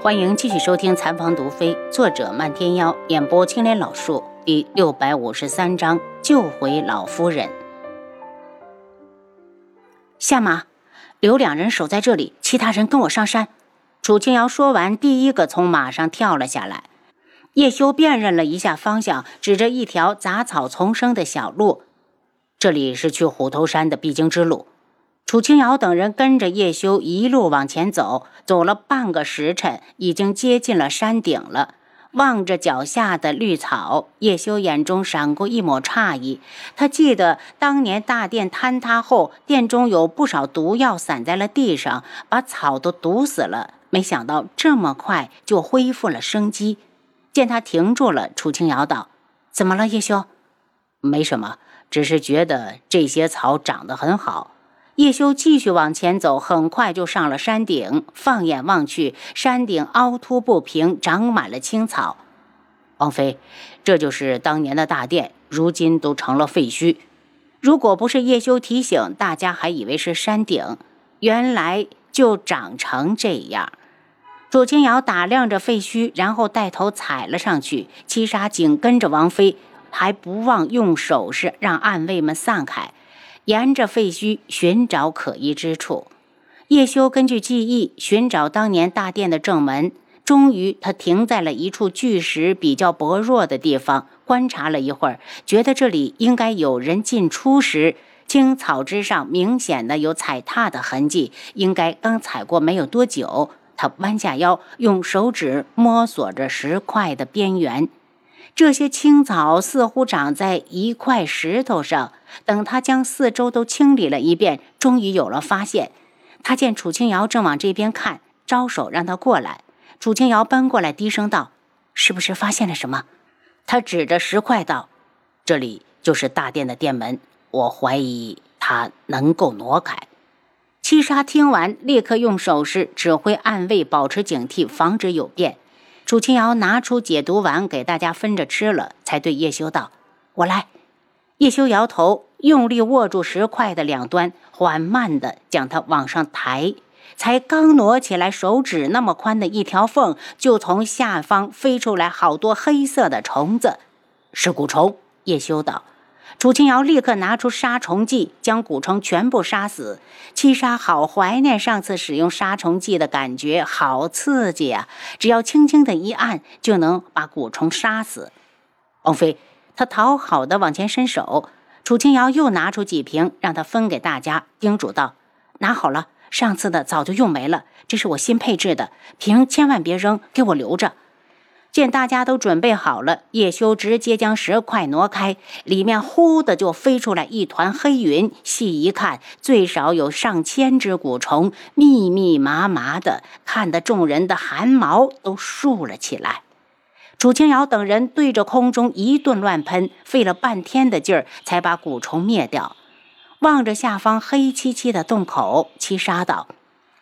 欢迎继续收听《残房毒妃》，作者漫天妖，演播青莲老树，第六百五十三章救回老夫人。下马，留两人守在这里，其他人跟我上山。楚清瑶说完，第一个从马上跳了下来。叶修辨认了一下方向，指着一条杂草丛生的小路，这里是去虎头山的必经之路。楚清瑶等人跟着叶修一路往前走，走了半个时辰，已经接近了山顶了。望着脚下的绿草，叶修眼中闪过一抹诧异。他记得当年大殿坍塌后，殿中有不少毒药散在了地上，把草都毒死了。没想到这么快就恢复了生机。见他停住了，楚清瑶道：“怎么了，叶修？没什么，只是觉得这些草长得很好。”叶修继续往前走，很快就上了山顶。放眼望去，山顶凹凸不平，长满了青草。王妃，这就是当年的大殿，如今都成了废墟。如果不是叶修提醒，大家还以为是山顶，原来就长成这样。楚清瑶打量着废墟，然后带头踩了上去。七杀紧跟着王妃，还不忘用手势让暗卫们散开。沿着废墟寻找可疑之处，叶修根据记忆寻找当年大殿的正门。终于，他停在了一处巨石比较薄弱的地方，观察了一会儿，觉得这里应该有人进出时，青草之上明显的有踩踏的痕迹，应该刚踩过没有多久。他弯下腰，用手指摸索着石块的边缘。这些青草似乎长在一块石头上。等他将四周都清理了一遍，终于有了发现。他见楚清瑶正往这边看，招手让他过来。楚清瑶奔过来，低声道：“是不是发现了什么？”他指着石块道：“这里就是大殿的殿门，我怀疑他能够挪开。”七杀听完，立刻用手势指挥暗卫保持警惕，防止有变。楚清瑶拿出解毒丸给大家分着吃了，才对叶修道：“我来。”叶修摇头，用力握住石块的两端，缓慢地将它往上抬。才刚挪起来手指那么宽的一条缝，就从下方飞出来好多黑色的虫子，是蛊虫。叶修道。楚清瑶立刻拿出杀虫剂，将蛊虫全部杀死。七杀好怀念上次使用杀虫剂的感觉，好刺激啊！只要轻轻的一按，就能把蛊虫杀死。王妃，他讨好的往前伸手，楚清瑶又拿出几瓶，让他分给大家，叮嘱道：“拿好了，上次的早就用没了，这是我新配置的瓶，千万别扔，给我留着。”见大家都准备好了，叶修直接将石块挪开，里面呼的就飞出来一团黑云。细一看，最少有上千只蛊虫，密密麻麻的，看得众人的汗毛都竖了起来。楚清瑶等人对着空中一顿乱喷，费了半天的劲儿才把蛊虫灭掉。望着下方黑漆漆的洞口，七杀道：“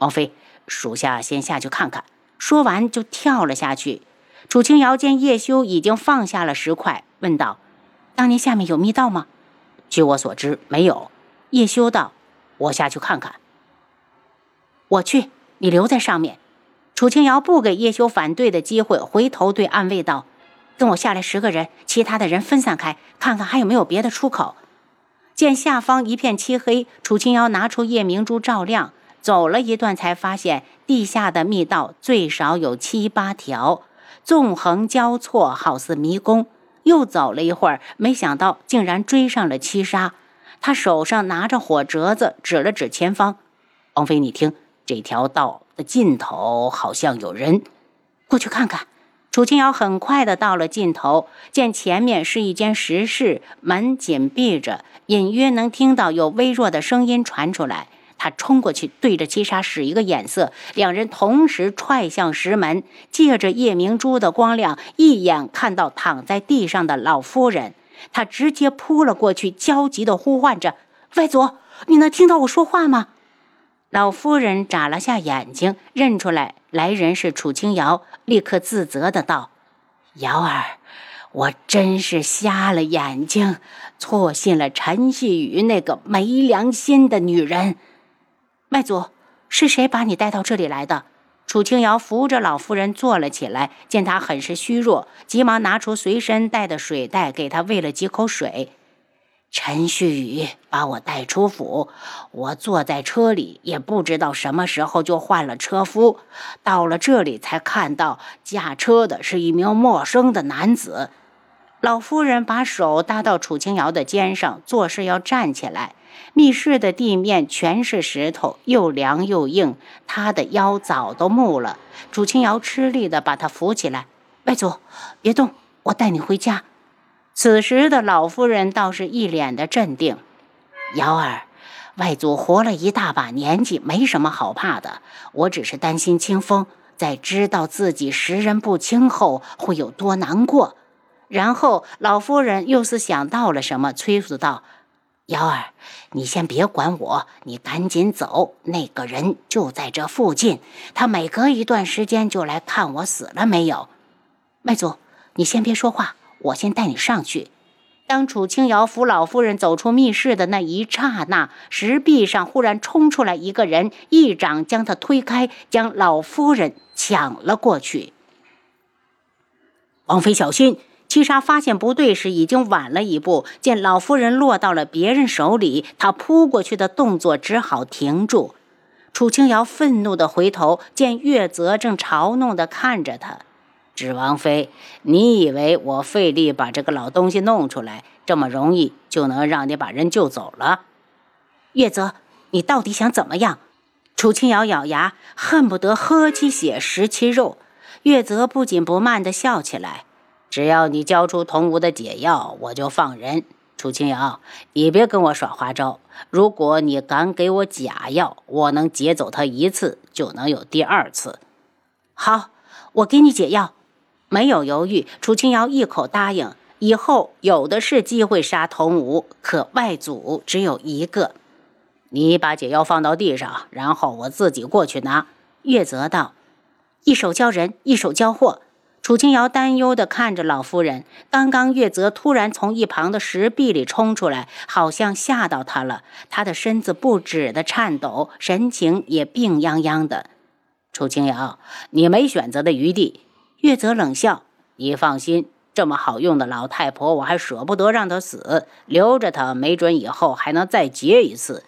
王妃，属下先下去看看。”说完就跳了下去。楚清瑶见叶修已经放下了石块，问道：“当年下面有密道吗？”“据我所知，没有。”叶修道：“我下去看看。”“我去，你留在上面。”楚清瑶不给叶修反对的机会，回头对暗卫道：“跟我下来十个人，其他的人分散开，看看还有没有别的出口。”见下方一片漆黑，楚清瑶拿出夜明珠照亮，走了一段，才发现地下的密道最少有七八条。纵横交错，好似迷宫。又走了一会儿，没想到竟然追上了七杀。他手上拿着火折子，指了指前方：“王妃，你听，这条道的尽头好像有人，过去看看。”楚清瑶很快的到了尽头，见前面是一间石室，门紧闭着，隐约能听到有微弱的声音传出来。他冲过去，对着七杀使一个眼色，两人同时踹向石门，借着夜明珠的光亮，一眼看到躺在地上的老夫人。他直接扑了过去，焦急地呼唤着：“外祖，你能听到我说话吗？”老夫人眨了下眼睛，认出来来人是楚清瑶，立刻自责的道：“瑶儿，我真是瞎了眼睛，错信了陈细雨那个没良心的女人。”外祖，是谁把你带到这里来的？楚清瑶扶着老夫人坐了起来，见她很是虚弱，急忙拿出随身带的水袋，给她喂了几口水。陈旭宇把我带出府，我坐在车里，也不知道什么时候就换了车夫，到了这里才看到驾车的是一名陌生的男子。老夫人把手搭到楚清瑶的肩上，作势要站起来。密室的地面全是石头，又凉又硬，她的腰早都木了。楚清瑶吃力地把她扶起来：“外祖，别动，我带你回家。”此时的老夫人倒是一脸的镇定。瑶儿，外祖活了一大把年纪，没什么好怕的。我只是担心清风在知道自己识人不清后会有多难过。然后老夫人又是想到了什么，催促道：“瑶儿，你先别管我，你赶紧走。那个人就在这附近，他每隔一段时间就来看我死了没有。外祖，你先别说话。”我先带你上去。当楚清瑶扶老夫人走出密室的那一刹那，石壁上忽然冲出来一个人，一掌将他推开，将老夫人抢了过去。王妃小心！七杀发现不对时，已经晚了一步。见老夫人落到了别人手里，他扑过去的动作只好停住。楚清瑶愤怒地回头，见月泽正嘲弄地看着他。指王妃，你以为我费力把这个老东西弄出来，这么容易就能让你把人救走了？月泽，你到底想怎么样？楚清瑶咬牙，恨不得喝其血食其肉。月泽不紧不慢地笑起来：“只要你交出童无的解药，我就放人。楚清瑶，你别跟我耍花招。如果你敢给我假药，我能劫走他一次，就能有第二次。好，我给你解药。”没有犹豫，楚清瑶一口答应。以后有的是机会杀童武，可外祖只有一个。你把解药放到地上，然后我自己过去拿。月泽道：“一手交人，一手交货。”楚清瑶担忧地看着老夫人。刚刚月泽突然从一旁的石壁里冲出来，好像吓到他了。他的身子不止的颤抖，神情也病殃殃的。楚清瑶，你没选择的余地。月泽冷笑：“你放心，这么好用的老太婆，我还舍不得让她死，留着她，没准以后还能再结一次。”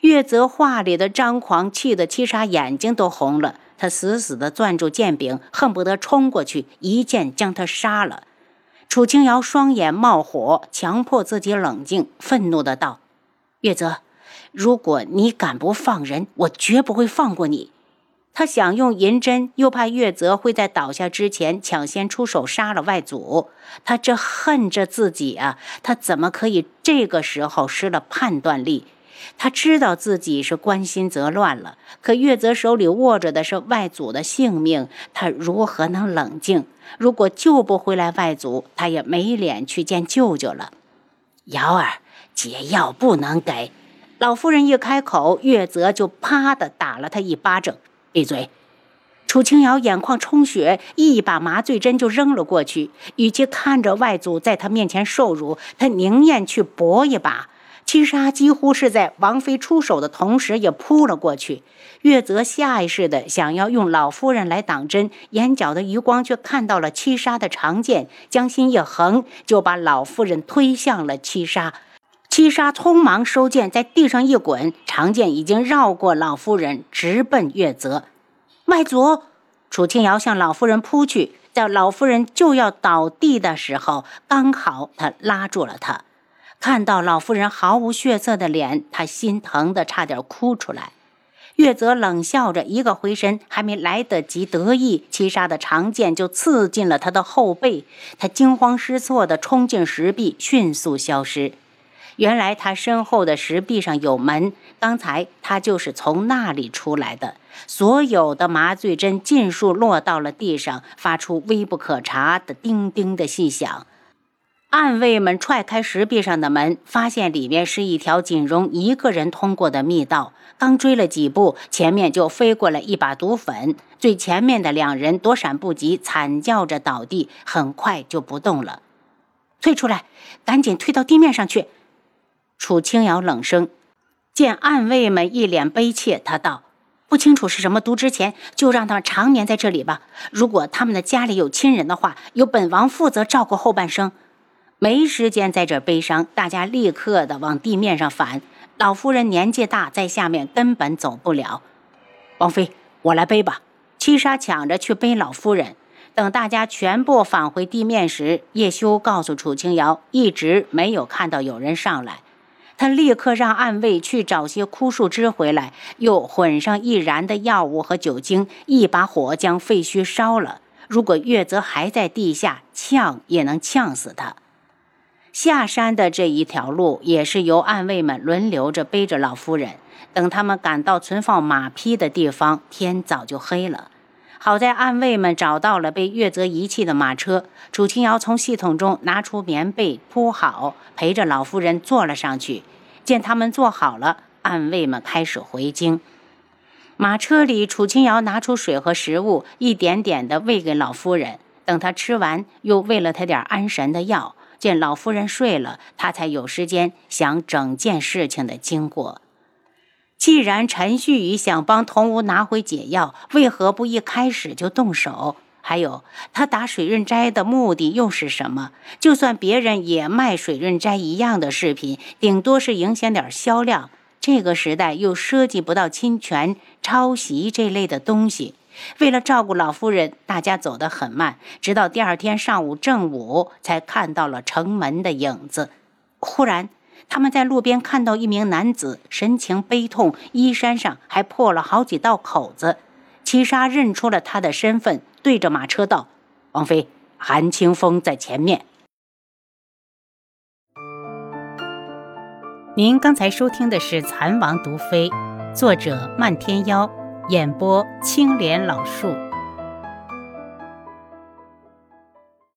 月泽话里的张狂，气得七杀眼睛都红了。他死死地攥住剑柄，恨不得冲过去一剑将他杀了。楚清瑶双眼冒火，强迫自己冷静，愤怒的道：“月泽，如果你敢不放人，我绝不会放过你。”他想用银针，又怕月泽会在倒下之前抢先出手杀了外祖。他这恨着自己啊！他怎么可以这个时候失了判断力？他知道自己是关心则乱了，可月泽手里握着的是外祖的性命，他如何能冷静？如果救不回来外祖，他也没脸去见舅舅了。瑶儿，解药不能给。老夫人一开口，月泽就啪的打了他一巴掌。闭嘴！楚清瑶眼眶充血，一把麻醉针就扔了过去。与其看着外祖在他面前受辱，他宁愿去搏一把。七杀几乎是在王妃出手的同时，也扑了过去。月泽下意识的想要用老夫人来挡针，眼角的余光却看到了七杀的长剑，将心一横，就把老夫人推向了七杀。七杀匆忙收剑，在地上一滚，长剑已经绕过老夫人，直奔月泽。外祖，楚清瑶向老夫人扑去，在老夫人就要倒地的时候，刚好他拉住了她。看到老夫人毫无血色的脸，他心疼的差点哭出来。月泽冷笑着，一个回身，还没来得及得意，七杀的长剑就刺进了他的后背。他惊慌失措地冲进石壁，迅速消失。原来他身后的石壁上有门，刚才他就是从那里出来的。所有的麻醉针尽数落到了地上，发出微不可察的叮叮的细响。暗卫们踹开石壁上的门，发现里面是一条仅容一个人通过的密道。刚追了几步，前面就飞过来一把毒粉，最前面的两人躲闪不及，惨叫着倒地，很快就不动了。退出来，赶紧退到地面上去。楚清瑶冷声，见暗卫们一脸悲切，他道：“不清楚是什么毒，之前就让他们长眠在这里吧。如果他们的家里有亲人的话，由本王负责照顾后半生。没时间在这悲伤，大家立刻的往地面上返。老夫人年纪大，在下面根本走不了。王妃，我来背吧。七杀抢着去背老夫人。等大家全部返回地面时，叶修告诉楚清瑶，一直没有看到有人上来。他立刻让暗卫去找些枯树枝回来，又混上易燃的药物和酒精，一把火将废墟烧了。如果月泽还在地下，呛也能呛死他。下山的这一条路也是由暗卫们轮流着背着老夫人。等他们赶到存放马匹的地方，天早就黑了。好在暗卫们找到了被月泽遗弃的马车。楚清瑶从系统中拿出棉被铺好，陪着老夫人坐了上去。见他们坐好了，暗卫们开始回京。马车里，楚清瑶拿出水和食物，一点点地喂给老夫人。等她吃完，又喂了她点安神的药。见老夫人睡了，他才有时间想整件事情的经过。既然陈旭宇想帮童无拿回解药，为何不一开始就动手？还有，他打水润斋的目的又是什么？就算别人也卖水润斋一样的饰品，顶多是影响点销量。这个时代又涉及不到侵权、抄袭这类的东西。为了照顾老夫人，大家走得很慢，直到第二天上午正午才看到了城门的影子。忽然，他们在路边看到一名男子，神情悲痛，衣衫上还破了好几道口子。七杀认出了他的身份，对着马车道：“王妃，韩清风在前面。”您刚才收听的是《蚕王毒妃》，作者漫天妖。演播：青莲老树。